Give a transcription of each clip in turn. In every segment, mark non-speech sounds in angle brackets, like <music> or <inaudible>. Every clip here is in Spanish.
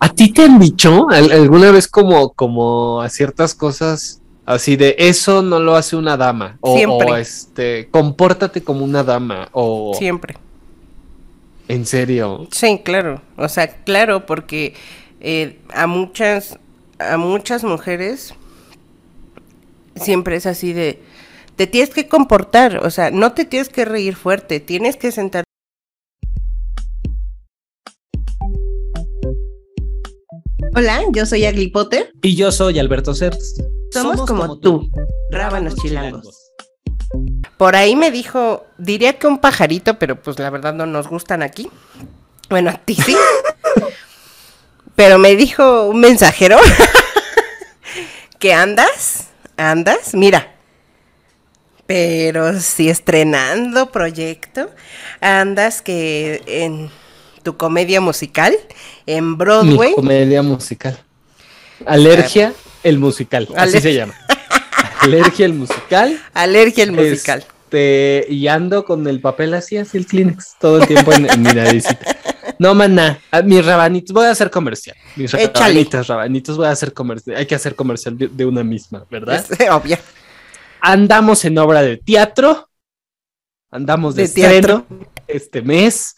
¿A ti te han dicho alguna vez como, como a ciertas cosas así de eso no lo hace una dama? O, Siempre. o, este, compórtate como una dama. O Siempre. en serio. Sí, claro. O sea, claro, porque eh, a muchas, a muchas mujeres siempre es así de, te tienes que comportar, o sea, no te tienes que reír fuerte, tienes que sentar. Hola, yo soy Agli Potter. Y yo soy Alberto Certs. Somos, como, tú, rábanos chilangos. Por ahí me dijo, diría que un pajarito, pero pues la verdad no nos gustan aquí. Bueno, a ti sí. <laughs> pero me dijo un mensajero <laughs> que andas, andas, mira. Pero si estrenando proyecto, andas que en tu comedia musical, en Mi Broadway. comedia musical. Alergia, el musical. Así se llama. Alergia, el musical. Alergia el musical. Este, y ando con el papel así, así el Kleenex, todo el tiempo en, en mi naricita. No, maná, mis rabanitos, voy a hacer comercial. Mis rabanitos, rabanitos, voy a hacer comercial. Hay que hacer comercial de, de una misma, ¿verdad? <laughs> Es obvio. Andamos en obra de teatro. Andamos de, De teatro. estreno este mes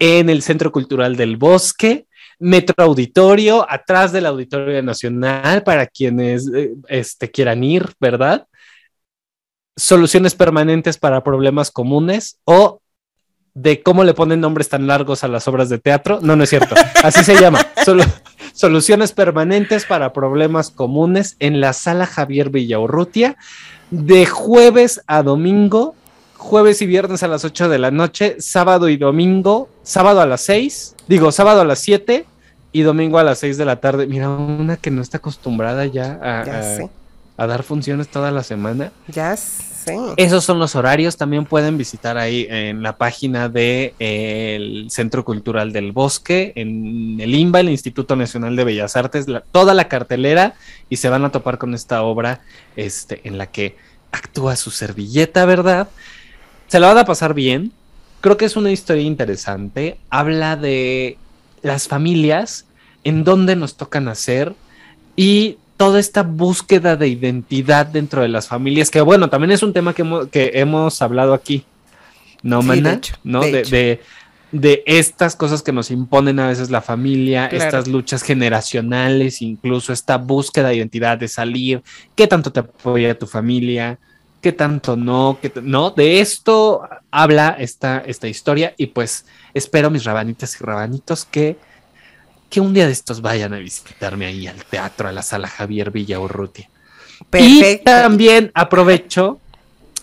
en el Centro Cultural del Bosque. Metro Auditorio, atrás del Auditorio Nacional, para quienes eh, este, quieran ir, ¿verdad? Soluciones permanentes para problemas comunes o de cómo le ponen nombres tan largos a las obras de teatro. No, no es cierto. Así se llama. <laughs> Solo, soluciones permanentes para problemas comunes en la sala Javier Villaurrutia de jueves a domingo, jueves y viernes a las 8 de la noche, sábado y domingo, sábado a las 6, digo, sábado a las 7 y domingo a las 6 de la tarde. Mira, una que no está acostumbrada ya a, Ya a- sé, a dar funciones toda la semana. ya sé. Esos son los horarios. También pueden visitar ahí en la página del Centro Cultural del Bosque, en el INBA, el Instituto Nacional de Bellas Artes, la- toda la cartelera y se van a topar con esta obra este, en la que actúa su servilleta, ¿verdad? Se la van a pasar bien. Creo que es una historia interesante. Habla de las familias, en dónde nos toca nacer y toda esta búsqueda de identidad dentro de las familias, que bueno, también es un tema que hemos, que hemos hablado aquí, ¿no, Sí, Mana? de hecho, ¿No? de De, de- de estas cosas que nos imponen a veces la familia, Claro. estas luchas generacionales, incluso esta búsqueda de identidad, de salir, qué tanto te apoya tu familia, qué tanto no, qué no, de esto habla esta, esta historia y pues espero mis rabanitas y rabanitos que que un día de estos vayan a visitarme ahí al teatro, a la sala Javier Villaurrutia. Y Perfecto. también aprovecho,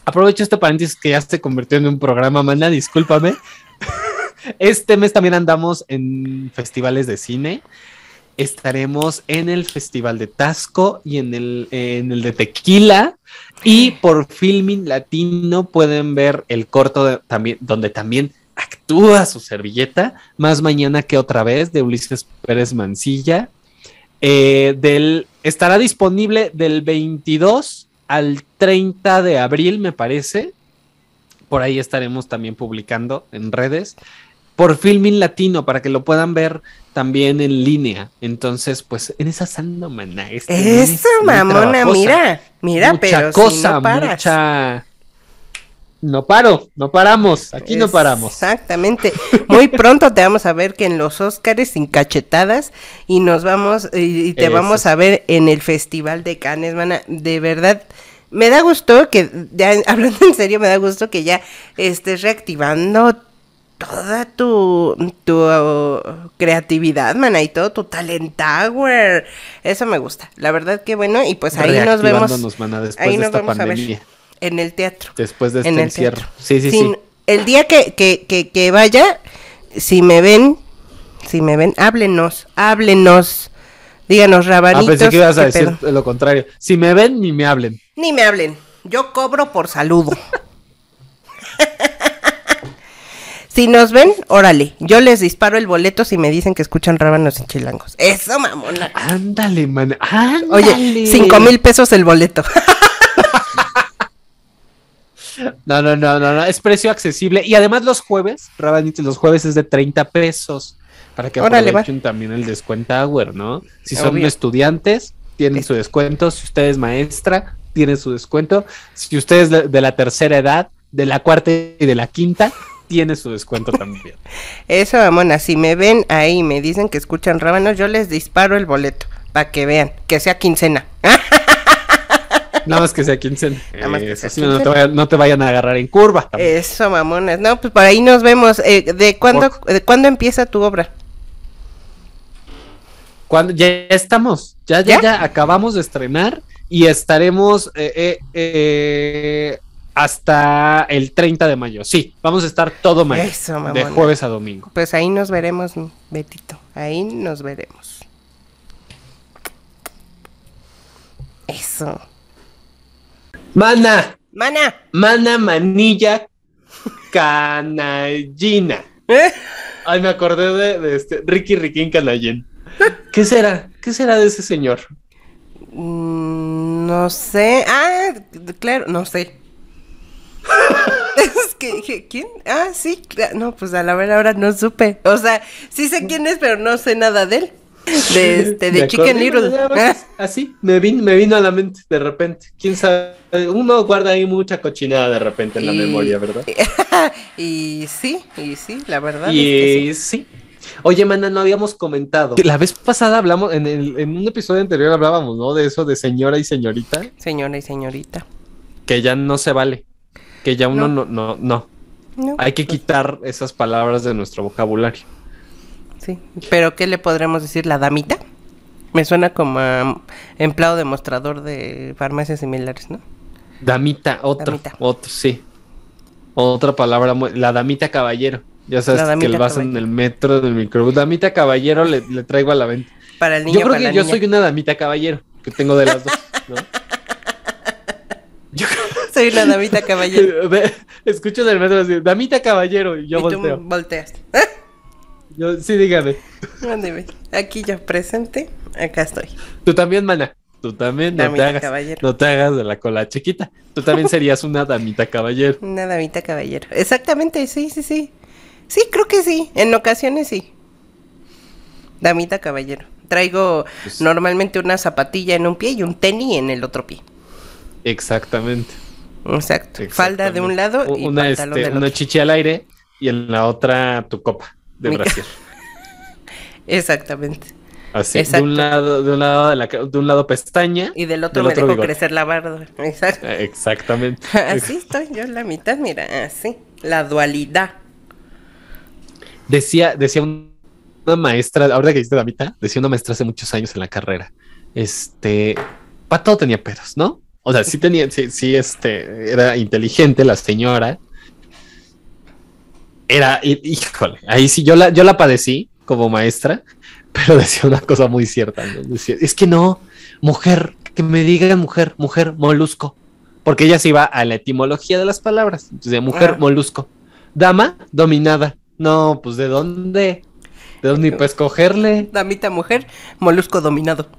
aprovecho este paréntesis que ya se convirtió en un programa, mana, discúlpame. <laughs> Este mes también andamos en festivales de cine. Estaremos en el Festival de Tasco y en el, en el de Tequila. Y por Filming Latino pueden ver el corto de- también, donde también actúa su servilleta. Más mañana que otra vez, de Ulises Pérez Mancilla. Eh, del, estará disponible del 22 al 30 de abril, me parece. Por ahí estaremos también publicando en redes. Por Filming Latino, para que lo puedan ver también en línea. Entonces, pues, en esa santa maná. este Eso, muy mamona, mira, mira, mucha pero cosa, si no paras. mucha. No paro, no paramos, aquí no paramos. Exactamente. Muy pronto te vamos a ver que en los Óscares sin cachetadas y nos vamos y, y te Eso. vamos a ver en el Festival de Cannes, mana. De verdad, me da gusto que ya <laughs> hablando en serio, me da gusto que ya estés reactivando toda tu, tu uh, creatividad, mana, y todo tu talent tower. Eso me gusta. La verdad que bueno, y pues ahí nos vemos Reactivándonos, mana, después ahí de nos esta vamos a ver. pandemia. en el teatro. Después de en este el encierro. teatro. Sí, sí, Sin- sí. El día que, que, que, que vaya, si me ven, si me ven, háblenos, háblenos. Díganos, Ah, rabanitos. pensé que ibas a ¿qué decir pedo? lo contrario. Si me ven, ni me hablen. Ni me hablen. Yo cobro por saludo. <laughs> si nos ven, órale. Yo les disparo el boleto si me dicen que escuchan rábanos y chilangos. Eso, mamona. Ándale, man. Ándale. Oye, cinco mil pesos el boleto. <laughs> No, no, no, no, no. Es precio accesible. Y además los jueves, Rabanitos, los jueves es de 30 pesos. Para que Órale, va. aprovechen también el descuento Hour, ¿no? Si son Obvio. estudiantes, tienen su descuento. Si usted es maestra, tienen su descuento. Si usted es de la tercera edad, de la cuarta y de la quinta, tiene su descuento también. <laughs> Eso, mamona, si me ven ahí y me dicen que escuchan rábanos, yo les disparo el boleto para que vean, que sea quincena. <laughs> Nada más que sea quincena. Nada más que Eso sea sí, no, te quincena. vayan, no te vayan a agarrar en curva. también. Eso, mamonas. No, pues por ahí nos vemos. Eh, ¿de, cuándo, Por- ¿De cuándo empieza tu obra? Cuando ya estamos, ya, ya, ¿Ya? acabamos de estrenar y estaremos eh, eh, eh, hasta el 30 de mayo. Sí, vamos a estar todo mayo, Eso, de mamona. jueves a domingo. Pues ahí nos veremos, mi Betito. Ahí nos veremos. Eso. Mana, Mana. mana, manilla, canallina. ¿Eh? <laughs> Ay, me acordé de, de este Ricky Riquín Canallín. ¿Qué será? ¿Qué será de ese señor? Mm, no sé. Ah, claro, no sé. Que dije, ¿quién? Ah, sí, no, pues a la ver ahora no supe. O sea, sí sé quién es, pero no sé nada de él. De <laughs> este, de Chicken Little. más, <laughs> Así, me vino, me vino a la mente de repente. ¿Quién sabe? Uno guarda ahí mucha cochinada de repente en la memoria, ¿verdad? <laughs> y sí, y sí, la verdad Y es que sí. Oye, mana, no habíamos comentado. La vez pasada hablamos, en, el- en un episodio anterior hablábamos, ¿no? De eso de señora y señorita, sí. Señora y señorita. que ya no se vale. Que ya uno no, no, no. No, Hay que quitar esas palabras de nuestro vocabulario. sí. Pero ¿qué le podremos decir? ¿La damita? Me suena como a empleado demostrador de farmacias similares, ¿no? Damita, otro, Damita. otro, sí. Otra palabra, muy- la damita caballero. Ya sabes que le vas en el metro del microbús. Damita caballero le, le traigo a la venta. Para el niño, Yo creo para que yo niña. soy una damita caballero, que tengo de las dos, ¿no? <laughs> Yo Soy una damita caballero. <laughs> Escucho en el metro así, damita caballero, y yo y tú volteo. volteas. <laughs> Yo, sí, dígame. <laughs> Aquí yo presente, acá estoy. Tú también, mana. Tú también, no te hagas. caballero. No te hagas de la cola chiquita. Tú también serías una damita caballero. Una damita caballero. Exactamente, sí, sí, sí. Sí, creo que sí. En ocasiones sí. Damita caballero. Traigo Pues- normalmente una zapatilla en un pie y un tenis en el otro pie. Exactamente. Exacto. Falda de un lado y una, este, del una otro. chichi al aire y en la otra tu copa de Mi- brasier. <laughs> Exactamente. Así, de un lado, de un lado de, la de un lado pestaña. Y del otro Del me otro dejo bigote. crecer la barba. Exacto. Eh, Exactamente. <laughs> Así estoy yo en la mitad, mira, así. La dualidad. Decía, decía un- una maestra, ahora que dijiste damita, decía una maestra hace muchos años en la carrera. Este, para todo tenía pedos, ¿no? O sea, sí tenía, sí, sí, este, era inteligente la señora. Era, hí- híjole, ahí sí yo la, yo la padecí como maestra, <laughs> pero decía una cosa muy cierta, ¿no? Decía, es que no, mujer, que me digan mujer, mujer, molusco. Porque ella se iba a la etimología de las palabras. Entonces, mujer, Ah. molusco. Dama, dominada. No, pues ¿de dónde? ¿De dónde para escogerle? Damita mujer, molusco dominado.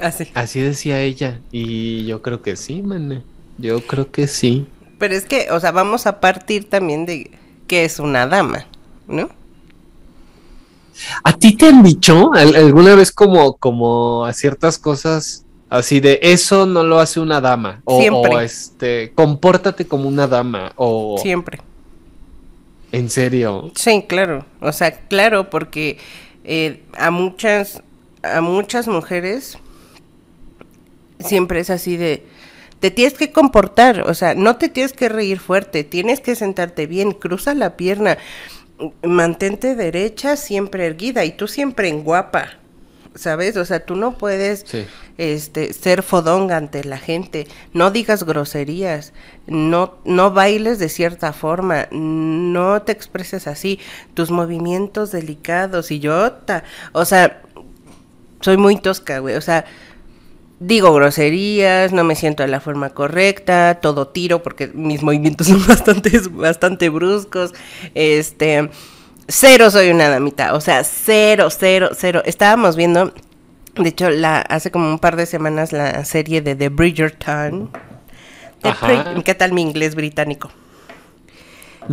Así. Así decía ella. Y yo creo que sí, man. Yo creo que sí. Pero es que, o sea, vamos a partir también de qué es una dama, ¿no? ¿A ti te han dicho al- alguna vez como, como a ciertas cosas así de eso no lo hace una dama? O, Siempre. o, este, compórtate como una dama. O Siempre. en serio. Sí, claro. O sea, claro, porque eh, a muchas, a muchas mujeres siempre es así de te tienes que comportar, o sea, no te tienes que reír fuerte, tienes que sentarte bien, cruza la pierna, mantente derecha, siempre erguida y tú siempre en guapa. ¿Sabes? O sea, tú no puedes Sí. este ser fodonga ante la gente, no digas groserías, no no bailes de cierta forma, no te expreses así, tus movimientos delicados y yo, ta- o sea, soy muy tosca, güey, o sea, digo groserías, no me siento de la forma correcta, todo tiro porque mis movimientos <laughs> son bastante bastante bruscos, este cero soy una damita, o sea, cero, cero, cero. Estábamos viendo, de hecho, la hace como un par de semanas la serie de The Bridgerton. The ¿Qué tal mi inglés británico?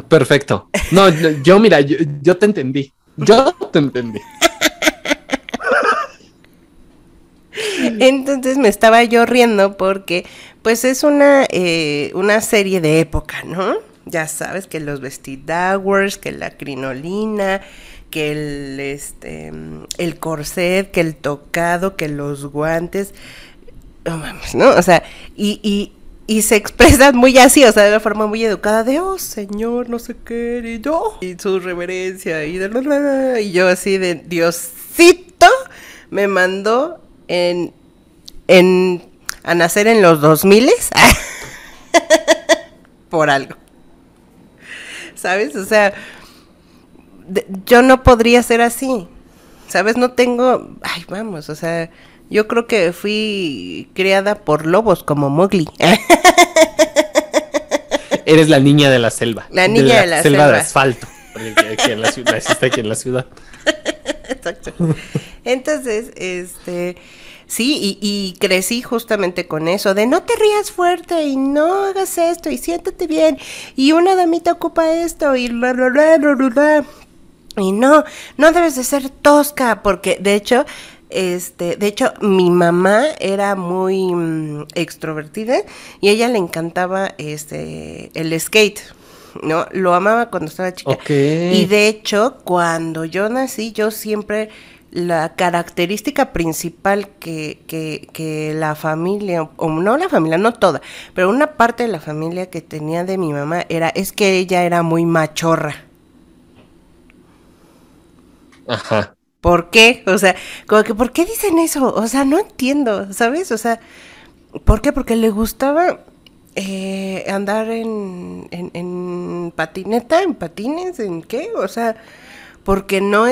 Perfecto. No, yo, mira, yo, yo te entendí. Yo te entendí. <laughs> <laughs> Entonces me estaba yo riendo porque pues es una, eh, una serie de época, ¿no? Ya sabes que los vestidowers, que la crinolina, que el, este, el corset, que el tocado, que los guantes, no. O sea, y, y, y se expresan muy así, o sea, de una forma muy educada, de, oh, señor, no sé qué, y yo, y su reverencia, y, de, y yo así de, Diosito, me mandó en, en, a nacer en los 2000 <laughs> por algo. ¿Sabes? O sea, de, yo no podría ser así. ¿Sabes? No tengo, ay, vamos, o sea, yo creo que fui criada por lobos como Mowgli. <laughs> Eres la niña de la selva. La niña de la, de la selva. de asfalto. Aquí en la ciudad, está aquí en la ciudad. <laughs> Exacto. Entonces, este, sí, y, y, crecí justamente con eso, de no te rías fuerte y no hagas esto y siéntate bien y una damita ocupa esto y bla, bla, bla, bla, bla. Y no, no debes de ser tosca, porque de hecho, este, de hecho, mi mamá era muy mm, extrovertida y a ella le encantaba este el skate. ¿no? Lo amaba cuando estaba chica. Okay. Y de hecho, cuando yo nací, yo siempre la característica principal que, que, que, la familia, o no la familia, no toda, pero una parte de la familia que tenía de mi mamá era, es que ella era muy machorra. Ajá. ¿Por qué? O sea, como que, ¿por qué dicen eso? O sea, no entiendo, ¿sabes? O sea, ¿por qué? Porque le gustaba eh, andar en, en, en, patineta, en patines, en qué, o sea, porque no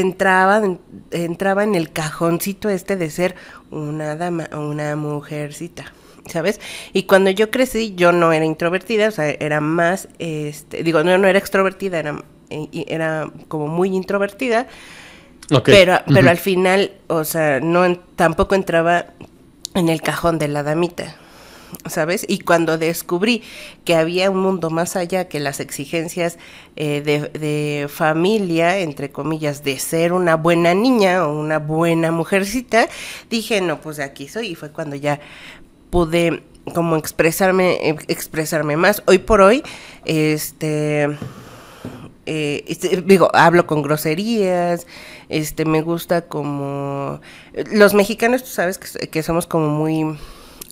entraba, entraba en el cajoncito este de ser una dama, una mujercita. ¿Sabes? Y cuando yo crecí, yo no era introvertida, o sea, era más, este, digo, no, no era extrovertida, era, era como muy introvertida, okay. pero, pero uh -huh. al final, o sea, no, tampoco entraba en el cajón de la damita, ¿sabes? Y cuando descubrí que había un mundo más allá que las exigencias eh, de, familia, entre comillas, de ser una buena niña o una buena mujercita, dije, no, pues de aquí soy. Y fue cuando ya pude como expresarme, expresarme más. Hoy por hoy, este... Eh, este, digo, hablo con groserías, este, me gusta como... Los mexicanos, tú sabes que, que somos como muy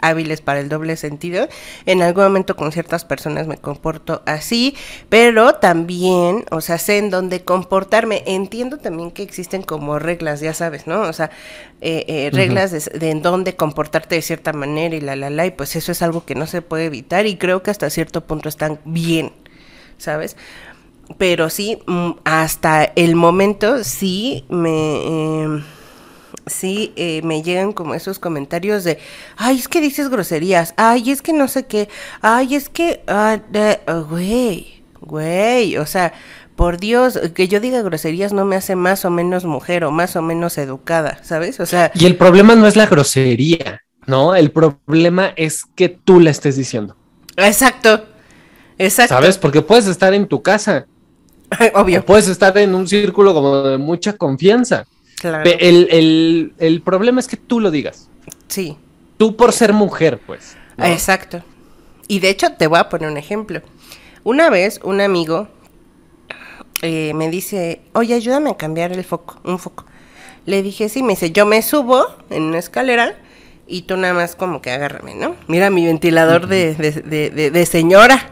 hábiles para el doble sentido. En algún momento con ciertas personas me comporto así, pero también, o sea, sé en dónde comportarme. Entiendo también que existen como reglas, ya sabes, ¿no? O sea, eh, eh, reglas uh -huh. de, de, en dónde comportarte de cierta manera y la, la, la, y pues eso es algo que no se puede evitar y creo que hasta cierto punto están bien, ¿sabes? Pero sí, mm, hasta el momento sí me... Eh, sí eh, me llegan como esos comentarios de, ay, es que dices groserías, ay, es que no sé qué, ay, es que, güey, uh, güey, o sea, por Dios, que yo diga groserías no me hace más o menos mujer o más o menos educada, ¿sabes? O sea... Y el problema no es la grosería, ¿no? El problema es que tú la estés diciendo. Exacto, exacto. ¿Sabes? Porque puedes estar en tu casa. <laughs> Obvio. O puedes estar en un círculo como de mucha confianza. Claro. El, el, el, problema es que tú lo digas. Sí. Tú por ser mujer, pues. ¿no? Exacto. Y de hecho, te voy a poner un ejemplo. Una vez, un amigo eh, me dice, oye, ayúdame a cambiar el foco, un foco. Le dije, sí, me dice, yo me subo en una escalera y tú nada más como que agárrame, ¿no? Mira mi ventilador uh -huh. de, de, de, de, de señora.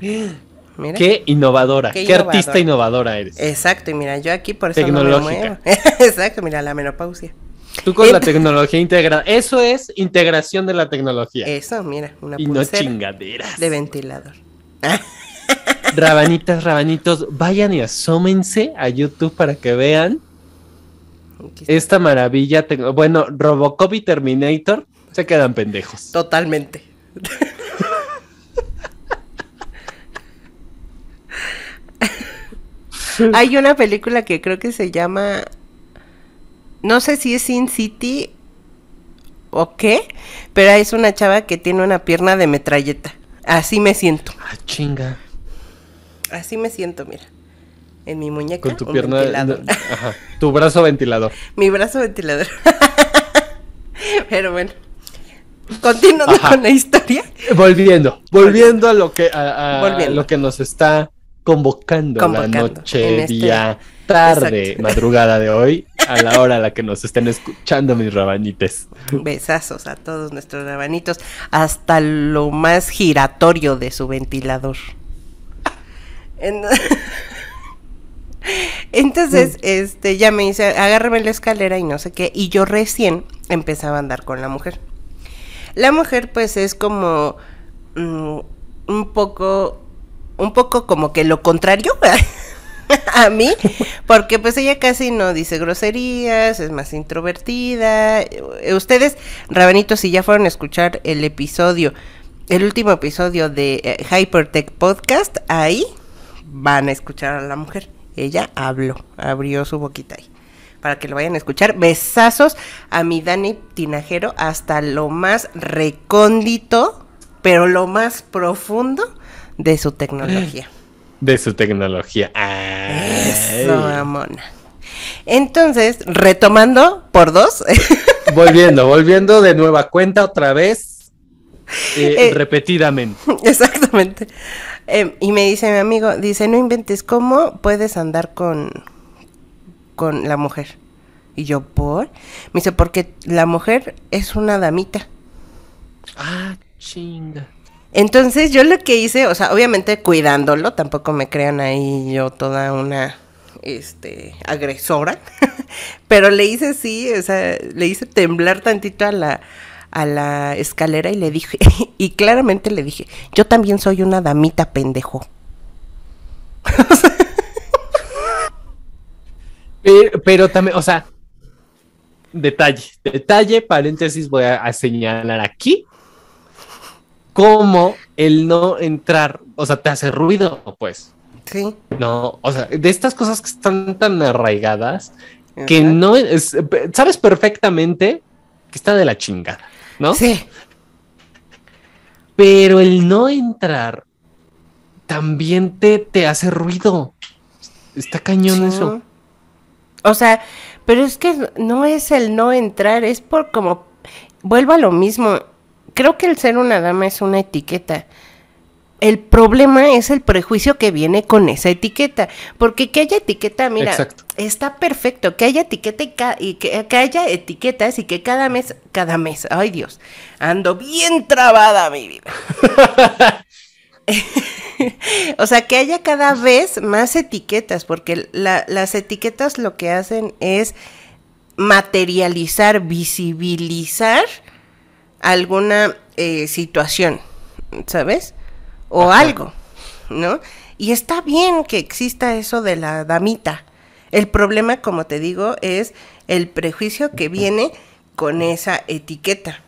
<gasps> Mira. Qué innovadora, qué, qué innovadora. artista innovadora eres. Exacto, y mira, yo aquí por eso no me muevo. <laughs> Exacto, mira, la menopausia. Tú con la tecnología integrada. Eso es integración de la tecnología. Eso, mira, una Y no chingaderas. De ventilador. <laughs> Rabanitas, rabanitos, vayan y asómense a YouTube para que vean esta maravilla. Bueno, Robocop y Terminator se quedan pendejos. Totalmente. <laughs> <laughs> Hay una película que creo que se llama. No sé si es Sin City o qué, pero es una chava que tiene una pierna de metralleta. Así me siento. Ah, chinga. Así me siento, mira. En mi muñeca. Con tu un pierna. ventilador. Ajá. Tu brazo ventilador. <laughs> mi brazo ventilador. <laughs> Pero bueno. Continuando Ajá. con la historia. Volviendo, volviendo a lo que a, a lo que nos está convocando, Convocando la noche, este- día, tarde, Exacto. madrugada de hoy, a la hora a la que nos estén escuchando mis rabanites. Besazos a todos nuestros rabanitos. Hasta lo más giratorio de su ventilador. En- <laughs> Entonces, este, ya me dice, agárrame la escalera y no sé qué. Y yo recién empezaba a andar con la mujer. La mujer, pues, es como mm, un poco, un poco como que lo contrario <laughs> a mí, porque pues ella casi no dice groserías, es más introvertida. Eh, Ustedes, Rabanitos, si ya fueron a escuchar el episodio, el último episodio de eh, Hypertech Podcast, ahí van a escuchar a la mujer. Ella habló, abrió su boquita ahí. Para que lo vayan a escuchar. Besazos a mi Dani Tinajero hasta lo más recóndito, pero lo más profundo de su tecnología. <clears throat> De su tecnología. Ay. Eso, mamona. Entonces, retomando por dos, <laughs> Volviendo, volviendo de nueva cuenta otra vez. eh, Eh, repetidamente. <laughs> exactamente. Eh, y me dice mi amigo, dice, no inventes, ¿cómo puedes andar con, con la mujer? Y yo, ¿por? Me dice, porque la mujer es una damita. Ah, chinga. Entonces yo lo que hice, o sea, obviamente cuidándolo, tampoco me crean ahí yo toda una este agresora, <laughs> pero le hice sí, o sea, le hice temblar tantito a la a la escalera y le dije, <laughs> y claramente le dije, yo también soy una damita pendejo. <laughs> Pero, también, o sea, detalle, detalle, paréntesis, voy a señalar aquí cómo el no entrar, o sea, te hace ruido, pues. Sí. No, o sea, de estas cosas que están tan arraigadas que no es, sabes perfectamente que está de la chingada, ¿no? Sí. Pero el no entrar también te, te hace ruido. Está cañón Sí. eso. O sea, pero es que no es el no entrar, es por como vuelvo a lo mismo. Creo que el ser una dama es una etiqueta. El problema es el prejuicio que viene con esa etiqueta. Porque que haya etiqueta, mira, Exacto. está perfecto. Que haya etiqueta y, que, que haya etiquetas y que cada mes, cada mes, ay Dios, ando bien trabada mi vida. <laughs> o sea, que haya cada vez más etiquetas, porque la- las etiquetas lo que hacen es materializar, visibilizar alguna eh, situación, ¿sabes? O Ajá. algo, ¿no? Y está bien que exista eso de la damita. El problema, como te digo, es el prejuicio que viene con esa etiqueta.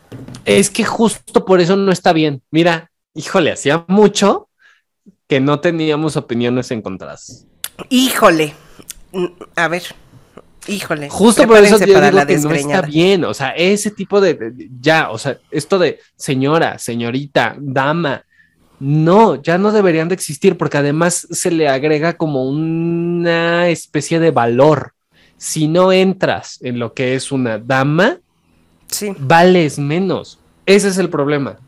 Es que justo por eso no está bien. Mira, híjole, hacía mucho que no teníamos opiniones encontradas. Híjole. A ver. Híjole. Justo por eso yo para digo la que no está bien. O sea, ese tipo de, de- ya, o sea, esto de señora, señorita, dama, no, ya no deberían de existir porque además se le agrega como una especie de valor. Si no entras en lo que es una dama, Sí, vales menos. Ese es el problema.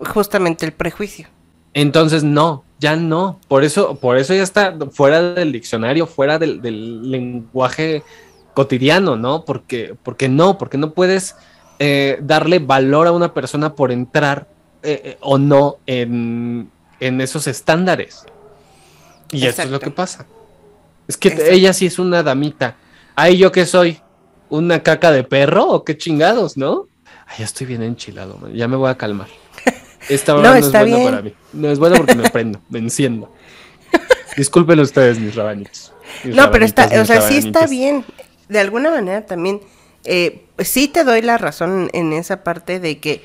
justamente el prejuicio. Entonces, no, ya no. Por eso, por eso ya está fuera del diccionario, fuera del, del lenguaje cotidiano, ¿no? Porque, porque no, porque no puedes eh, darle valor a una persona por entrar eh, eh, o no en, en esos estándares. Y eso es lo Exacto. que pasa. Es que Exacto. ella sí es una damita. Ay, ¿yo qué soy? ¿Una caca de perro o qué chingados, no? Ay, ya estoy bien enchilado, man. ya me voy a calmar. Esta hora No, no, es está bueno bien. para mí. No es bueno porque me prendo, me enciendo. Disculpen ustedes, mis rabanitos. mis No, pero está, o sea, sí está bien. De alguna manera también, eh, sí te doy la razón en esa parte de que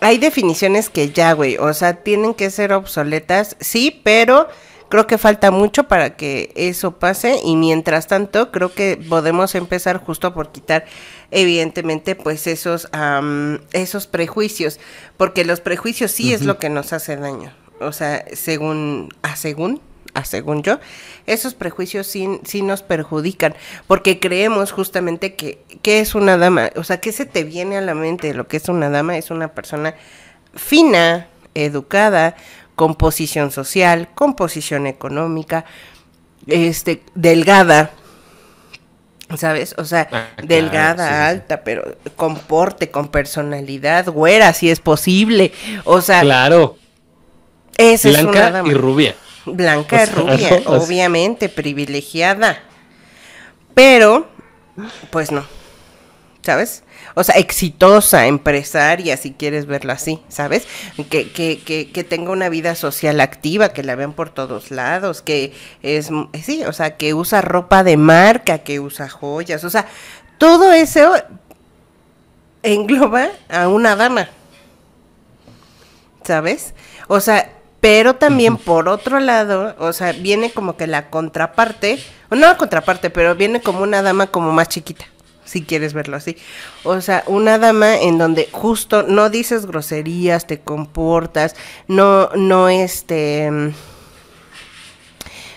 hay definiciones que ya, güey, o sea, tienen que ser obsoletas, sí, pero creo que falta mucho para que eso pase y mientras tanto creo que podemos empezar justo por quitar evidentemente pues esos am, esos prejuicios porque los prejuicios sí es lo que nos hace daño o sea, según, a según, a según yo, esos prejuicios sí, sí nos perjudican, porque creemos justamente que, ¿qué es una dama? O sea, ¿qué se te viene a la mente? Lo que es una dama es una persona fina, educada, con posición social, con posición económica, este, delgada, ¿sabes? O sea, Ah, claro, delgada, sí, sí, sí. alta, pero con porte, con personalidad, güera, si es posible. O sea, Claro, esa es una blanca dama. y rubia. Blanca, sea, rubia, <laughs> obviamente, privilegiada. Pero, pues no. ¿Sabes? O sea, exitosa, empresaria, si quieres verlo así, ¿sabes? Que, que, que, que tenga una vida social activa, que la vean por todos lados, que es, sí, o sea, que usa ropa de marca, que usa joyas, o sea, todo eso engloba a una dama. ¿Sabes? O sea, pero también por otro lado, o sea, viene como que la contraparte, no la contraparte, pero viene como una dama como más chiquita, si quieres verlo así. O sea, una dama en donde justo no dices groserías, te comportas, no, no este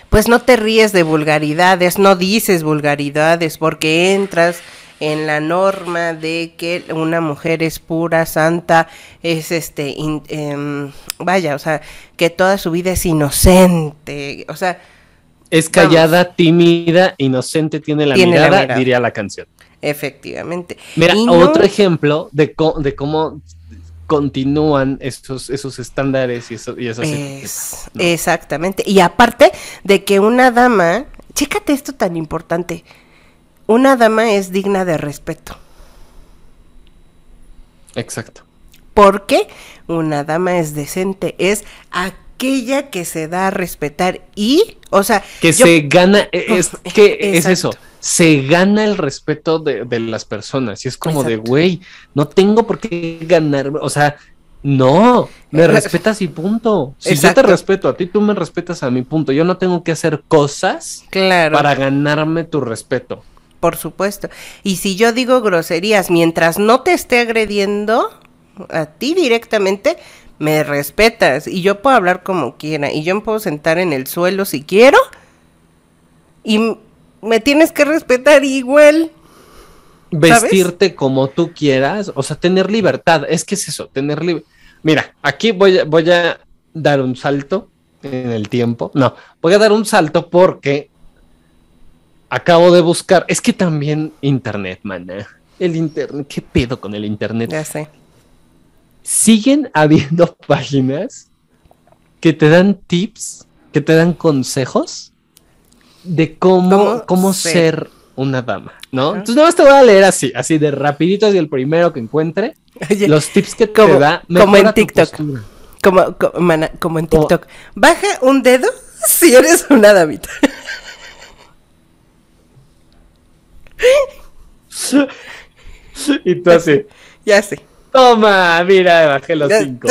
pues no te ríes de vulgaridades, no dices vulgaridades, porque entras en la norma de que una mujer es pura, santa, es este, in- em, vaya, o sea, que toda su vida es inocente, o sea, Es callada, tímida, inocente, tiene la, Tiene la mirada. diría la canción. Efectivamente. Mira, no- otro ejemplo de, de cómo continúan esos, esos estándares y, eso, y esas Es- ¿no? Exactamente. Y aparte de que una dama, chécate esto tan importante, una dama es digna de respeto. Exacto. Porque una dama es decente, es aquella que se da a respetar y, o sea, Que yo- se gana, e, es <laughs> que es eso, se gana el respeto de, de las personas. Y es como de, güey, no tengo por qué ganarme. O sea, no, me Eh, respetas y punto. Si Exacto. yo te respeto a ti, tú me respetas a mi punto. Yo no tengo que hacer cosas claro, para ganarme tu respeto. por supuesto. Y si yo digo groserías mientras no te esté agrediendo a ti directamente, me respetas y yo puedo hablar como quiera y yo me puedo sentar en el suelo si quiero y me tienes que respetar igual. vestirte como tú quieras, o sea, tener libertad, es que es eso, tener libertad. Mira, aquí voy a, voy a dar un salto en el tiempo. No, voy a dar un salto porque acabo de buscar, es que también internet, mana. El internet, ¿qué pedo con el internet? Ya sé. Siguen <laughs> habiendo páginas que te dan tips, que te dan consejos de cómo, ¿Cómo cómo ser? ser una dama, ¿no? Entonces nada más te voy a leer así, así de rapidito, así el primero que encuentre, Oye, los tips que como- te da. como en TikTok. Como, como, mana- como en O- TikTok. Baja un dedo <laughs> si eres una damita. <laughs> y tú así, <laughs> ya sé. toma, mira, bajé los Ya- cinco.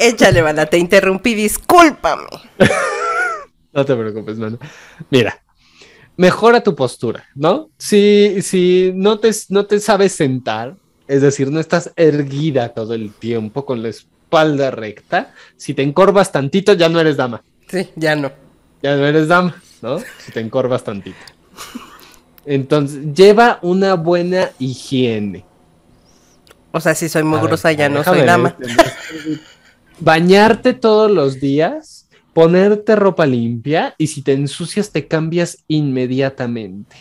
Échale, mana, te interrumpí, discúlpame. <laughs> No te preocupes, mano. Mira, mejora tu postura, ¿no? Si, si no, te, no te sabes sentar, es decir, no estás erguida todo el tiempo con la espalda recta, si te encorvas tantito, ya no eres dama. Sí, ya no. Ya no eres dama, ¿no? Si te encorvas tantito. Entonces, lleva una buena higiene. O sea, si soy mugrosa ya no soy dama. ver. Bañarte todos los días, ponerte ropa limpia y si te ensucias te cambias inmediatamente.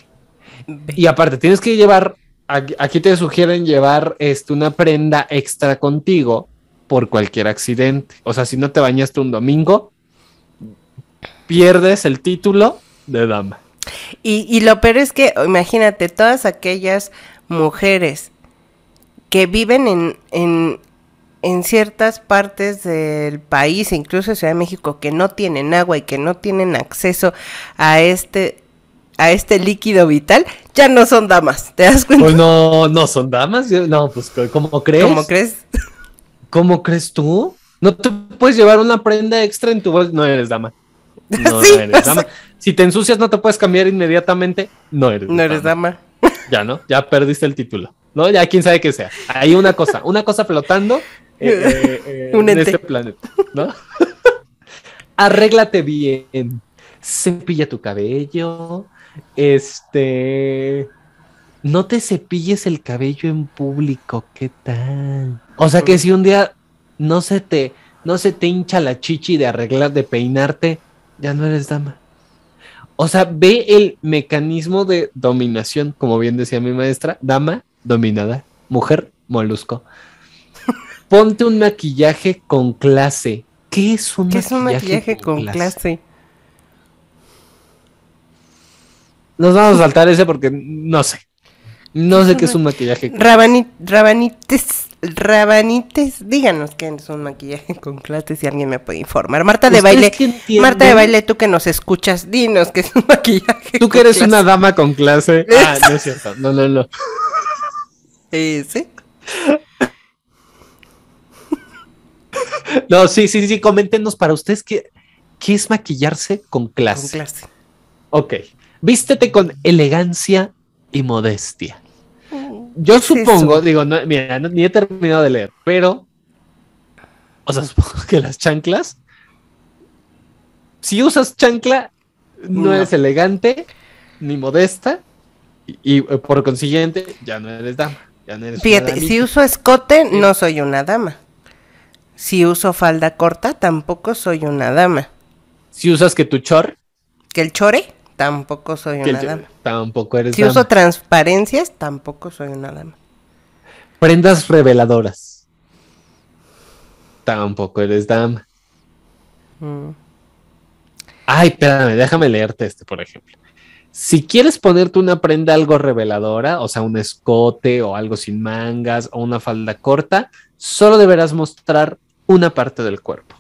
Y aparte, tienes que llevar, aquí, te sugieren llevar este, una prenda extra contigo por cualquier accidente. O sea, si no te bañaste un domingo, pierdes el título de dama. Y, y lo peor es que, imagínate, todas aquellas mujeres que viven en, en, en ciertas partes del país, incluso Ciudad de México, que no tienen agua y que no tienen acceso a este a este líquido vital, ya no son damas, ¿te das cuenta? Pues no, no son damas. No, pues, ¿cómo crees? ¿Cómo crees? <laughs> ¿Cómo crees tú? No te puedes llevar una prenda extra en tu bolsa. No eres dama. <laughs> No, Sí, no eres dama. Si te ensucias, no te puedes cambiar inmediatamente. No eres No eres dama. Ya, ¿no? Ya perdiste el título. ¿no? Ya quién sabe qué sea. Hay una cosa, una cosa flotando <laughs> eh, eh, Un en ente. este planeta, ¿no? <laughs> Arréglate bien, cepilla tu cabello, este... No te cepilles el cabello en público, ¿qué tal? O sea que si un día no se te, no se te hincha la chichi de arreglar, de peinarte, ya no eres dama. O sea, ve el mecanismo de dominación, como bien decía mi maestra, dama dominada, mujer molusco. Ponte un maquillaje con clase. ¿Qué es un, ¿Qué es un maquillaje con clase? Nos vamos a saltar ese porque no sé. No sé qué es un maquillaje. con- Rabani- rabanites, rabanites, díganos qué es un maquillaje con clase si alguien me puede informar. Marta de ¿Ustedes baile? Marta de baile, tú que nos escuchas, dinos qué es un maquillaje. Tú que eres clase. una dama con clase. Ah, no es <laughs> cierto. No, no, no. Eh, ¿sí? No, sí, sí, sí. Coméntenos para ustedes qué, qué es maquillarse con clase. Con clase. Ok. Vístete con elegancia y modestia. Yo ¿Qué es supongo, digo, no, mira, no- ni he terminado de leer, pero. O sea, supongo que las chanclas. Si usas chancla, no, No. eres elegante ni modesta. Y, y, por consiguiente, ya no eres dama. Ya no eres Fíjate, si uso escote, no soy una dama. Si uso falda corta, tampoco soy una dama. Si usas que tu chor, Que el chore, tampoco soy una dama. tampoco eres Si dama. uso transparencias, tampoco soy una dama. Prendas reveladoras. Tampoco eres dama. Mm. Ay, espérame, déjame leerte este, por ejemplo. Si quieres ponerte una prenda algo reveladora, o sea, un escote o algo sin mangas o una falda corta, solo deberás mostrar una parte del cuerpo.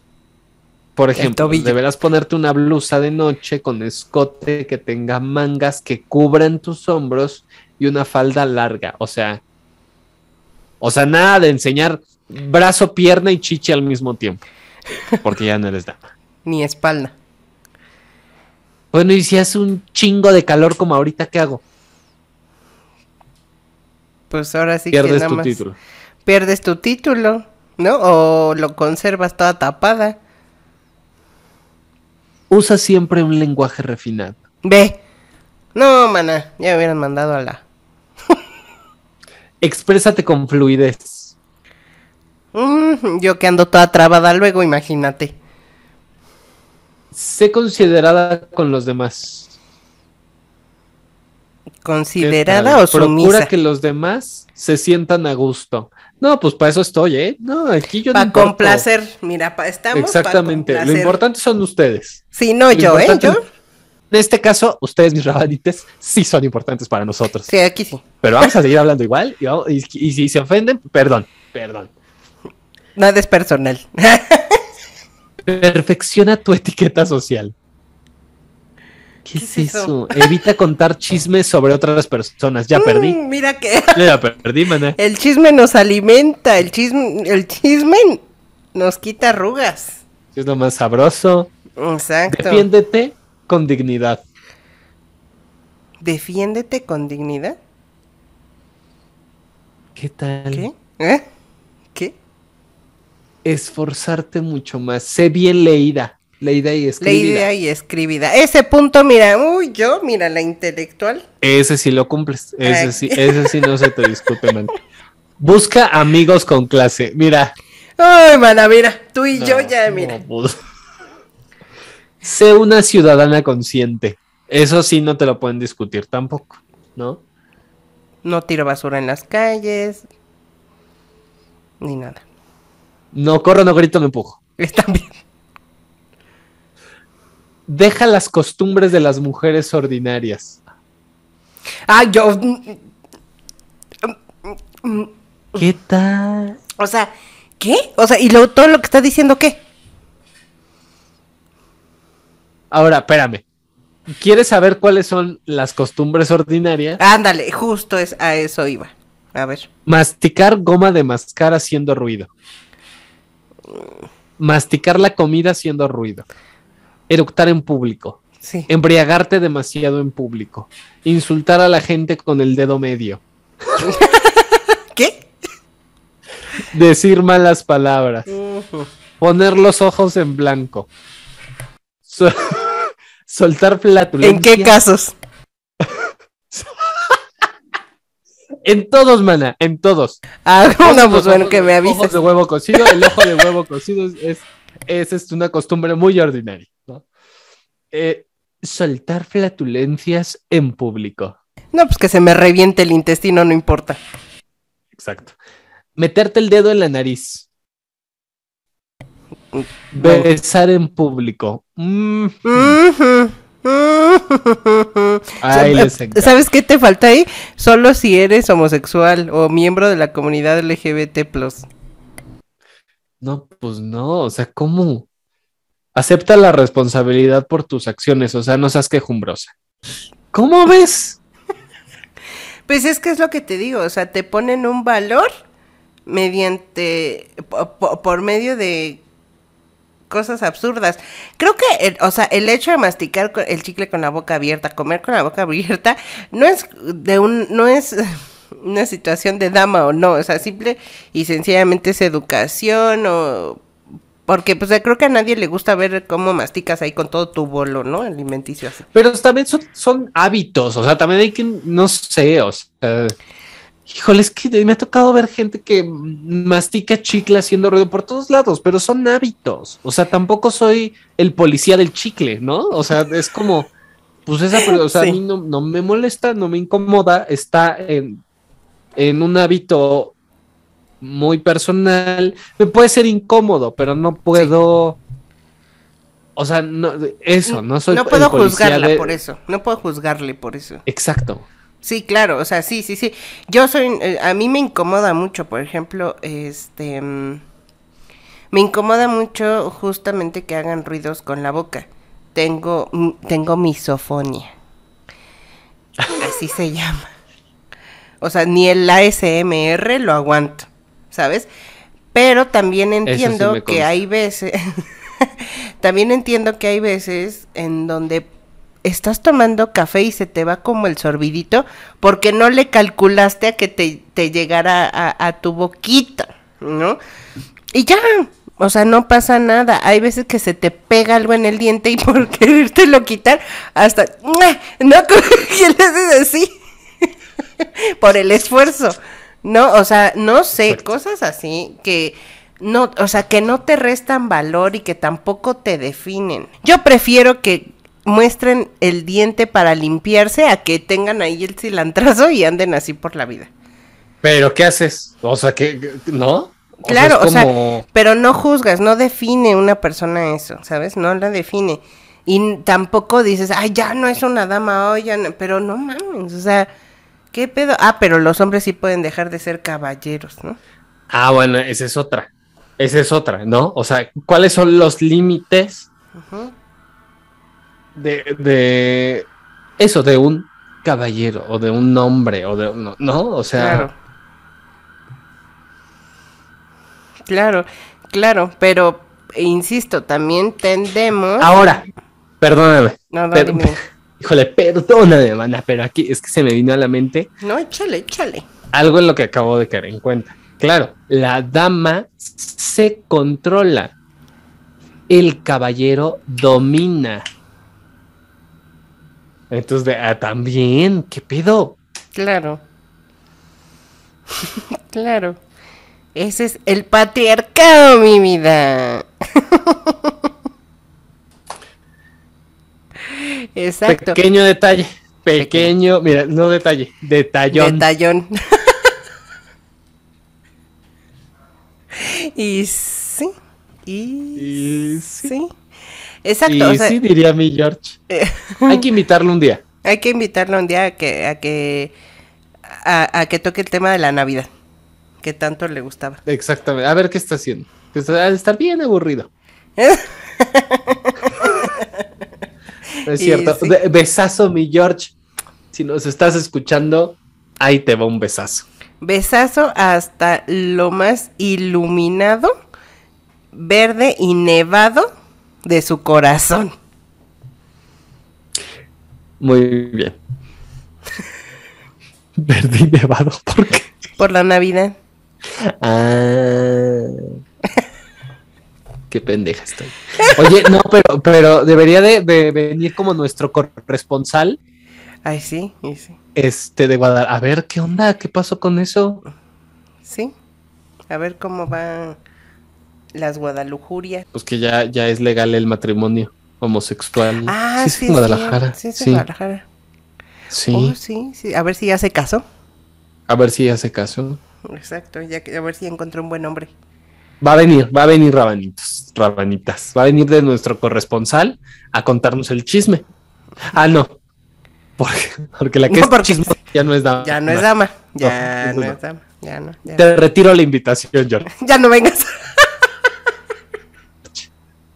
Por ejemplo, deberás ponerte una blusa de noche con escote que tenga mangas que cubran tus hombros y una falda larga, o sea, o sea, nada de enseñar brazo, pierna y chichi al mismo tiempo, porque ya no eres dama. <laughs> Ni espalda. Bueno, y si hace un chingo de calor como ahorita, ¿qué hago? Pues ahora sí que Pierdes nada tu más título. pierdes tu título, ¿no? O lo conservas toda tapada. Usa siempre un lenguaje refinado. Ve. No, mana, ya me hubieran mandado a la. <laughs> Exprésate con fluidez. Mm, yo que ando toda trabada luego, imagínate. Sé considerada con los demás. ¿Qué Considerada o sumisa. Procura que los demás se sientan a gusto. No, pues para eso estoy, ¿eh? No, aquí yo no Para importo. complacer, mira, pa- estamos pa' Exactamente. Lo importante son ustedes. Sí, no Lo yo, ¿eh? Yo. En este caso, ustedes, mis rabanites, sí son importantes para nosotros. Sí, aquí sí. Pero vamos a seguir hablando igual. Y, vamos- y- y si se ofenden, perdón, perdón. Nada es personal. <laughs> Perfecciona tu etiqueta social. ¿Qué, ¿Qué es es eso? Evita contar chismes sobre otras personas. Ya perdí. Mm, mira que Ya perdí, maná. el chisme nos alimenta, el chisme, el chisme nos quita arrugas. Es lo más sabroso. Exacto. Defiéndete con dignidad. Defiéndete con dignidad. ¿Qué tal? ¿Qué? ¿Eh? ¿Qué? Esforzarte mucho más. Sé bien leída. Leída y escribida. Leída y escribida. Ese punto, mira, uy, yo, mira, la intelectual. Ese sí lo cumples. Ese Ay. sí, ese sí no se te discute, man. Busca amigos con clase. Mira. Ay, mana, mira, tú y yo No, ya, no, mira. pues. Sé una ciudadana consciente. Eso sí no te lo pueden discutir tampoco, ¿no? No tiro basura en las calles. Ni nada. No corro, no grito, no empujo. <laughs> Está bien. Deja las costumbres de las mujeres ordinarias. Ah, yo. ¿Qué tal? O sea, ¿qué? O sea, ¿y luego todo lo que está diciendo qué? Ahora, espérame. ¿Quieres saber cuáles son las costumbres ordinarias? Ándale, justo es, a eso iba. A ver. Masticar goma de mascar haciendo ruido. Masticar la comida haciendo ruido. Eructar en público. Sí. Embriagarte demasiado en público. Insultar a la gente con el dedo medio. <laughs> Decir malas palabras. Poner los ojos en blanco. So- <laughs> soltar flatulencias. ¿En qué casos? En todos, mana, en todos. Ah, no, Ojos- pues bueno, ojos- que me Ojos avises. de huevo cocido, el ojo de huevo cocido es, es, es, es una costumbre muy ordinaria. Eh, soltar flatulencias en público. No, pues que se me reviente el intestino, no importa. Exacto. Meterte el dedo en la nariz. Besar en público. Mm. ¿Sabes qué te falta ahí? Solo si eres homosexual o miembro de la comunidad LGBT+. No, pues no, o sea, ¿cómo? Acepta la responsabilidad por tus acciones, o sea, no seas quejumbrosa. ¿Cómo ves? <laughs> Pues es que es lo que te digo, o sea, te ponen un valor mediante, po- po- por, medio de cosas absurdas. Creo que, o sea, el hecho de masticar el chicle con la boca abierta, comer con la boca abierta, no es de un, no es <laughs> una situación de dama o no, o sea, simple y sencillamente es educación o... Porque pues creo que a nadie le gusta ver cómo masticas ahí con todo tu bolo, ¿no? Alimenticio así. Pero también son, son hábitos, o sea, también hay que, no sé, o sea, híjole, es que me ha tocado ver gente que mastica chicle haciendo ruido por todos lados, pero son hábitos, o sea, tampoco soy el policía del chicle, ¿no? O sea, es como, pues esa, o sea, Sí. a mí no, no me molesta, no me incomoda, está en, en un hábito muy personal, me puede ser incómodo, pero no puedo... O sea, no, eso, no soy no puedo juzgarla de- por eso, no puedo juzgarle por eso. Exacto. Sí, claro, o sea, sí, sí, sí. Yo soy, eh, a mí me incomoda mucho, por ejemplo, este, mm, me incomoda mucho justamente que hagan ruidos con la boca. Tengo, mm, tengo misofonia. <laughs> Así se llama. O sea, ni el ASMR lo aguanto, ¿sabes? Pero también entiendo que hay veces, <laughs> también entiendo que hay veces en donde estás tomando café y se te va como el sorbidito porque no le calculaste a que te, te llegara a, a tu boquita, ¿no? Y ya, o sea, no pasa nada. Hay veces que se te pega algo en el diente y <laughs> por querértelo quitar, hasta, no, <laughs> ¿quién le haces así? por el esfuerzo, ¿no? O sea, no sé, cosas así que no, o sea, que no te restan valor y que tampoco te definen. Yo prefiero que muestren el diente para limpiarse a que tengan ahí el cilantrazo y anden así por la vida. Pero ¿qué haces? O sea, que no. O Claro, o sea, pero no juzgas, no define una persona eso, ¿sabes? No la define. Y tampoco dices, ay, ya no es una dama, hoy ya no", pero no mames, o sea, ¿qué pedo? Ah, pero los hombres sí pueden dejar de ser caballeros, ¿no? Ah, bueno, esa es otra. Esa es otra, ¿no? O sea, ¿cuáles son los límites de, de eso, de un caballero o de un hombre o de no, ¿no? O sea, Claro. Claro, claro, pero insisto, también tendemos. ahora, perdóname. no, dime. <laughs> híjole, perdóname, mana, pero aquí es que se me vino a la mente no, échale, échale. algo en lo que acabo de caer en cuenta. Claro, la dama se controla. El caballero domina. Entonces, ah, también, ¿qué pedo? Claro. <laughs> claro. Ese es el patriarcado, mi vida. <laughs> Exacto. Pequeño detalle. Pequeño, mira, no detalle, detallón. Detallón. <laughs> y sí. Y, Y sí. sí. Exacto. y o sea, sí, diría mi George. Hay que invitarlo un día. <laughs> hay que invitarlo un día a que, a que, a, a que toque el tema de la Navidad, que tanto le gustaba. Exactamente. A ver qué está haciendo. Está, estar bien aburrido. <laughs> Es cierto. sí. Besazo, mi George. Si nos estás escuchando, ahí te va un besazo. Besazo hasta lo más iluminado, verde y nevado de su corazón. Muy bien. <laughs> Verde y nevado, ¿por qué? Por la Navidad. Ah. <laughs> Qué pendeja estoy. Oye, no, pero, pero debería de, de venir como nuestro corresponsal Ay, sí, y sí. este de Guadalajara. A ver, ¿qué onda? ¿Qué pasó con eso? Sí. A ver cómo van las guadalujurias. Pues que ya, ya es legal el matrimonio homosexual. Ah, <laughs> sí, en Guadalajara. Sí, es en Sí, Guadalajara. sí. Oh, sí, sí. A ver si ya se casó. A ver si hace caso. Exacto, ya que, a ver si encontró un buen hombre. Va a venir, va a venir Rabanitos, Rabanitas. Va a venir de nuestro corresponsal a contarnos el chisme. Ah, no. Porque, porque la que No, es porque- chismosa ya no es dama. Ya no es dama. Ya no no. es dama. Ya no. Ya, Te retiro la invitación, John. <laughs> ya no vengas.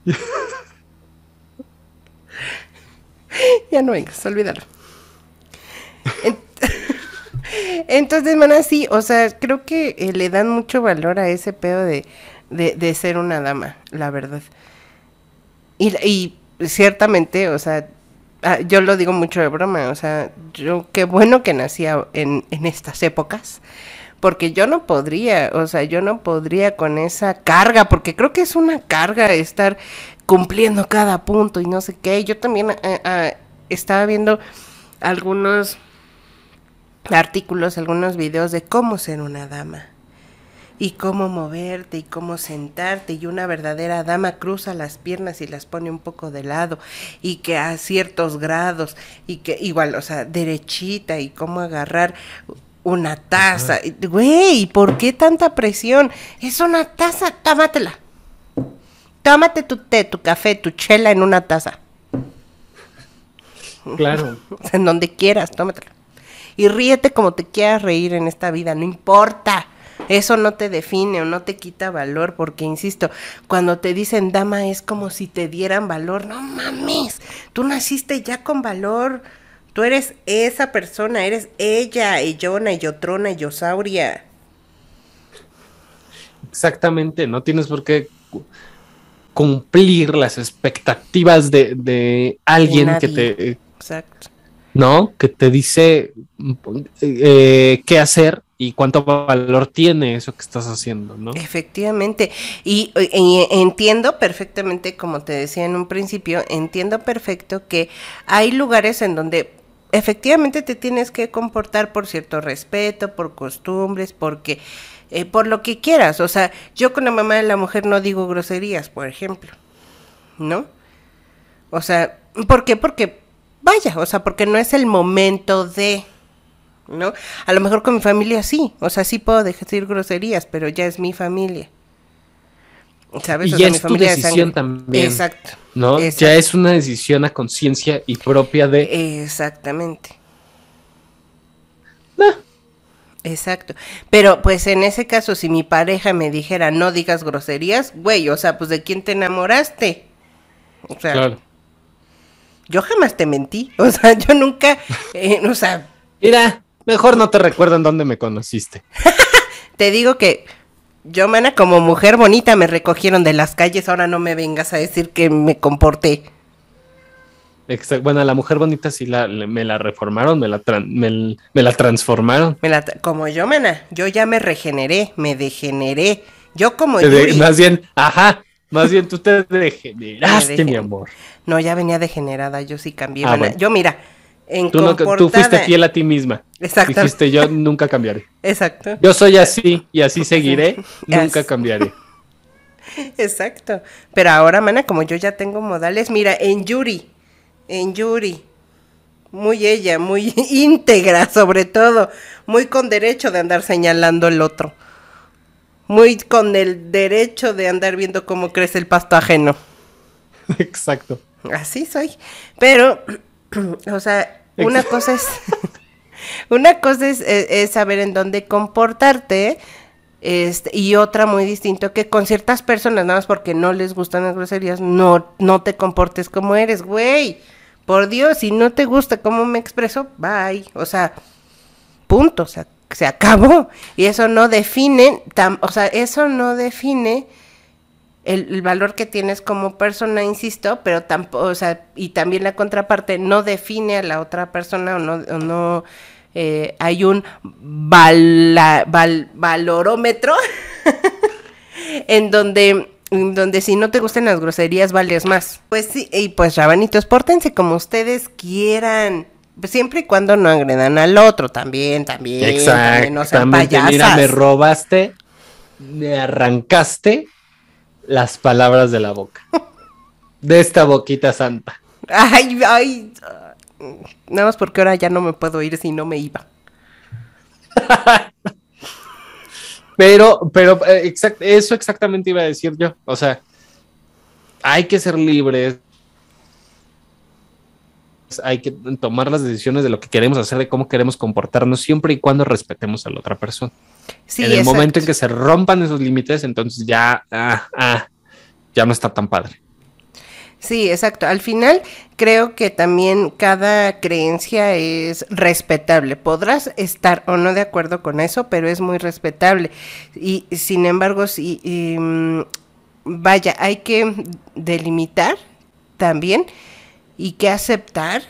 <laughs> ya no vengas, olvídalo. En- <laughs> Entonces, mana, sí, o sea, creo que eh, le dan mucho valor a ese pedo de, de, de ser una dama, la verdad. Y, y ciertamente, o sea, ah, yo lo digo mucho de broma, o sea, yo qué bueno que nacía en, en estas épocas, porque yo no podría, o sea, yo no podría con esa carga, porque creo que es una carga estar cumpliendo cada punto y no sé qué. Yo también ah, ah, estaba viendo algunos artículos, algunos videos de cómo ser una dama y cómo moverte y cómo sentarte y una verdadera dama cruza las piernas y las pone un poco de lado y que a ciertos grados y que igual, o sea, derechita y cómo agarrar una taza. Güey, ¿por qué tanta presión? Es una taza, tómatela. Tómate tu té, tu café, tu chela en una taza. Claro. <laughs> En donde quieras, tómatela. Y ríete como te quieras reír en esta vida, no importa. Eso no te define o no te quita valor, porque insisto, cuando te dicen dama es como si te dieran valor. No mames, tú naciste ya con valor. Tú eres esa persona, eres ella, Ellona, Yotrona, Yosauria. Exactamente, no tienes por qué cu- cumplir las expectativas de, de alguien que te, Exacto. ¿no? Que te dice eh, qué hacer y cuánto valor tiene eso que estás haciendo, ¿no? Efectivamente. Y, entiendo perfectamente, como te decía en un principio, entiendo perfecto que hay lugares en donde efectivamente te tienes que comportar por cierto respeto, por costumbres, porque eh, por lo que quieras. O sea, yo con la mamá de la mujer no digo groserías, por ejemplo. ¿No? O sea, ¿por qué? Porque, vaya, o sea, porque no es el momento de... ¿no? A lo mejor con mi familia sí, o sea, sí puedo decir groserías, pero ya es mi familia. ¿Sabes? Y O ya sea, mi es familia de decisión sangre. también. Exacto. ¿No? Exacto. Ya es una decisión a conciencia y propia de... Exactamente. "Ah, Exacto. Pero pues en ese caso, si mi pareja me dijera no digas groserías, güey, o sea, pues de quién te enamoraste. O sea, claro. yo jamás te mentí. <laughs> O sea, yo nunca, eh, o sea, Mira, mejor no te recuerdo en dónde me conociste. <laughs> Te digo que yo, mana, como mujer bonita me recogieron de las calles, ahora no me vengas a decir que me comporté. Exa- Bueno, a la mujer bonita sí la, le- me la reformaron, me la, me, me la transformaron. Me la tra- como yo, mana, yo ya me regeneré, me degeneré. Yo como Yuri. más bien, ajá, más bien tú te degeneraste, mi amor. No, ya venía degenerada, yo sí cambié. Ah, mana. bueno. Yo, mira, en Tú, no- tú fuiste fiel a ti misma. Exacto. Dijiste, yo nunca cambiaré. Exacto, Yo soy así y así seguiré, <laughs> nunca cambiaré. exacto. Pero ahora, mana, como yo ya tengo modales, mira, en Yuri, en Yuri, muy ella, muy <laughs> íntegra sobre todo, muy con derecho de andar señalando el otro, muy con el derecho de andar viendo cómo crece el pasto ajeno. <laughs> Exacto. Así soy. Pero, <clears throat> o sea, <laughs> una cosa es. una cosa es, es- es saber en dónde comportarte. Este, y otra muy distinto que con ciertas personas, nada más porque no les gustan las groserías, no, no te comportes como eres, güey. Por Dios, si no te gusta cómo me expreso, bye. O sea, punto, o sea, se acabó. Y eso no define, tam- o sea, eso no define el, el valor que tienes como persona, insisto, pero tampoco, o sea, y también la contraparte no define a la otra persona o no, o no eh, hay un bala- val- valorómetro <laughs> en donde donde si no te gustan las groserías vales más. Pues sí, y pues rabanitos, pórtense como ustedes quieran. Siempre y cuando no agredan al otro, también, también. también no sean. Mira, me robaste, me arrancaste las palabras de la boca. De esta boquita santa. Ay, ay. Nada más porque ahora ya no me puedo ir si no me iba. <laughs> Pero, pero eh, exact- eso exactamente iba a decir yo. O sea, hay que ser libres. Hay que tomar las decisiones de lo que queremos hacer, de cómo queremos comportarnos, siempre y cuando respetemos a la otra persona. Sí, en el exacto. momento en que se rompan esos límites, entonces ya, ah, ah, ya no está tan padre. Sí, exacto. Al final creo que también cada creencia es respetable. Podrás estar o no de acuerdo con eso, pero es muy respetable. Y sin embargo, sí, y, mm, vaya, hay que delimitar también y que aceptar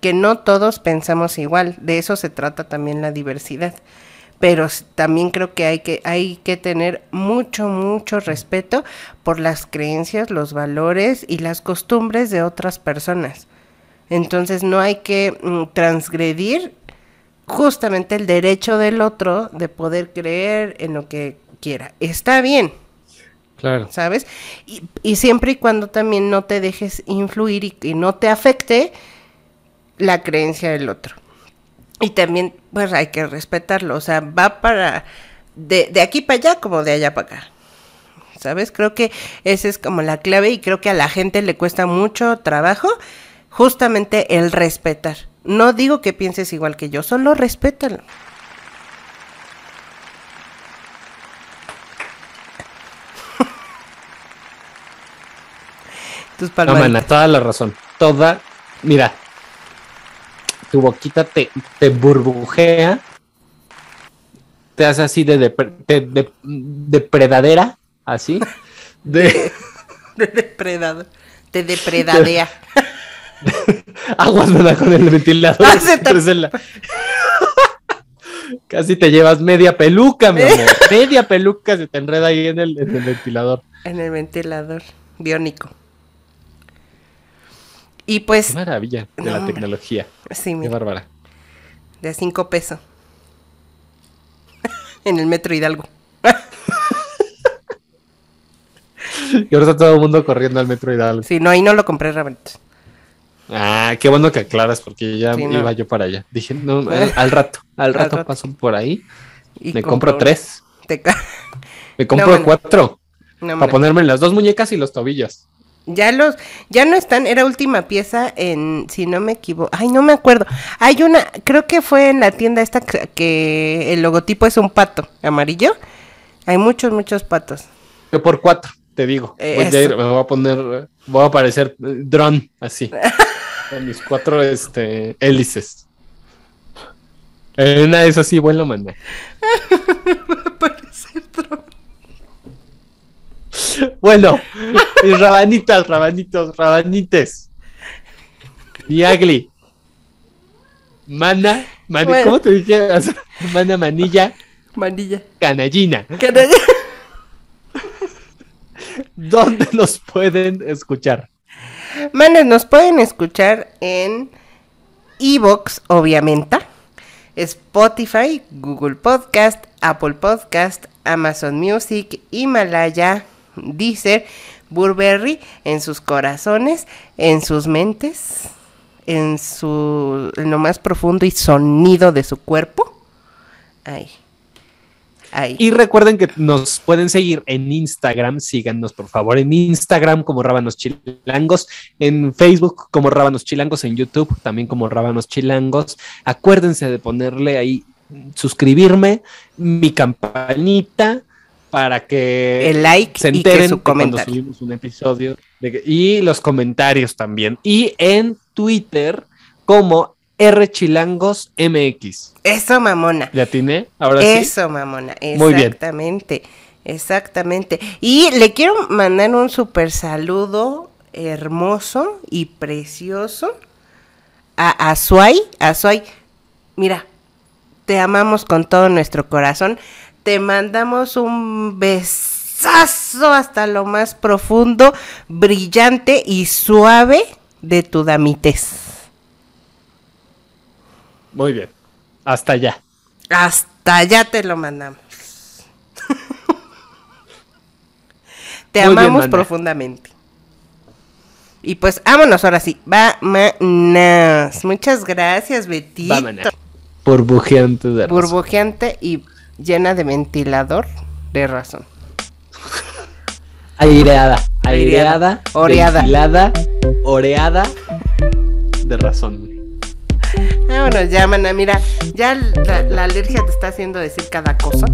que no todos pensamos igual. De eso se trata también la diversidad. Pero también creo que hay que hay que tener mucho mucho respeto por las creencias, los valores y las costumbres de otras personas. Entonces no hay que mm, transgredir justamente el derecho del otro de poder creer en lo que quiera. Está bien, ¿sabes? Y, y siempre y cuando también no te dejes influir y, y no te afecte la creencia del otro. Y también, pues hay que respetarlo, o sea, va para de, de aquí para allá como de allá para acá. ¿Sabes? Creo que esa es como la clave y creo que a la gente le cuesta mucho trabajo justamente el respetar. No digo que pienses igual que yo, solo respétalo. Tus No, palmaditas. mana, toda la razón. Toda, mira, tu boquita te, te burbujea, te hace así de, depre- de, de- depredadera, así, <laughs> de De depredador. Te depredadea. <laughs> aguas, mana, con el ventilador. <laughs> Ah, Casi te llevas media peluca, mi amor. Media peluca se te enreda ahí en el, en el ventilador. en el ventilador biónico. Y Qué pues, maravilla de No, la tecnología. sí, Qué mira, bárbara. de a cinco pesos. <laughs> en el metro Hidalgo. <laughs> Y ahora está todo el mundo corriendo al metro Hidalgo. Sí, no, ahí no lo compré realmente. Ah, qué bueno que aclaras porque ya Sí, no. iba yo para allá. Dije, no, al, <laughs> al rato, al rato rato. paso por ahí. Y me compro tres. Te Me compro cuatro No, para ponerme las dos muñecas y los tobillos. Ya los, ya no están, era última pieza en, si no me equivoco, ay, no me acuerdo. Hay una, creo que fue en la tienda esta que, que el logotipo es un pato amarillo. Hay muchos, muchos patos. Yo por cuatro, te digo. Voy a ir, me voy a poner, voy a aparecer eh, dron así. <laughs> con mis cuatro este, hélices. En una de esas sí vuelo, man. <laughs> Bueno, mis rabanitas, rabanitos, rabanites. Diagli. Mana, mani- Bueno. ¿cómo te dije? <laughs> Mana manilla, Manilla. canallina. ¿Dónde nos pueden escuchar? Manes, nos pueden escuchar en Evox, obviamente, Spotify, Google Podcast, Apple Podcast, Amazon Music, Himalaya, Deezer, Burberry, en sus corazones, en sus mentes, en su lo más profundo y sonido de su cuerpo. Ahí. Ahí. Y recuerden que nos pueden seguir en Instagram, síganos por favor en Instagram como Rábanos Chilangos, en Facebook como Rábanos Chilangos, en YouTube también como Rábanos Chilangos. Acuérdense de ponerle ahí suscribirme, mi campanita para que El like se y que enteren su cuando subimos un episodio de que- y los comentarios también. Y en Twitter como R Chilangos MX. Eso, mamona. ¿Le atiné? Ahora sí. Eso, mamona. Muy bien. Exactamente. Exactamente. Y le quiero mandar un super saludo hermoso y precioso a Azuay. Azuay, mira, te amamos con todo nuestro corazón. Te mandamos un besazo hasta lo más profundo, brillante y suave de tu damitez. Muy bien. Hasta allá. Hasta allá te lo mandamos. <laughs> te Muy amamos profundamente. Y pues vámonos ahora sí. Vámonos. Muchas gracias, Betito. Vámonos. Burbujeante de. Burbujeante y llena de ventilador de razón. Aireada. Aireada. Oreada. ventilada, Oreada. De razón. Vámonos ya, mana. Mira, ya la, la alergia te está haciendo decir cada cosa.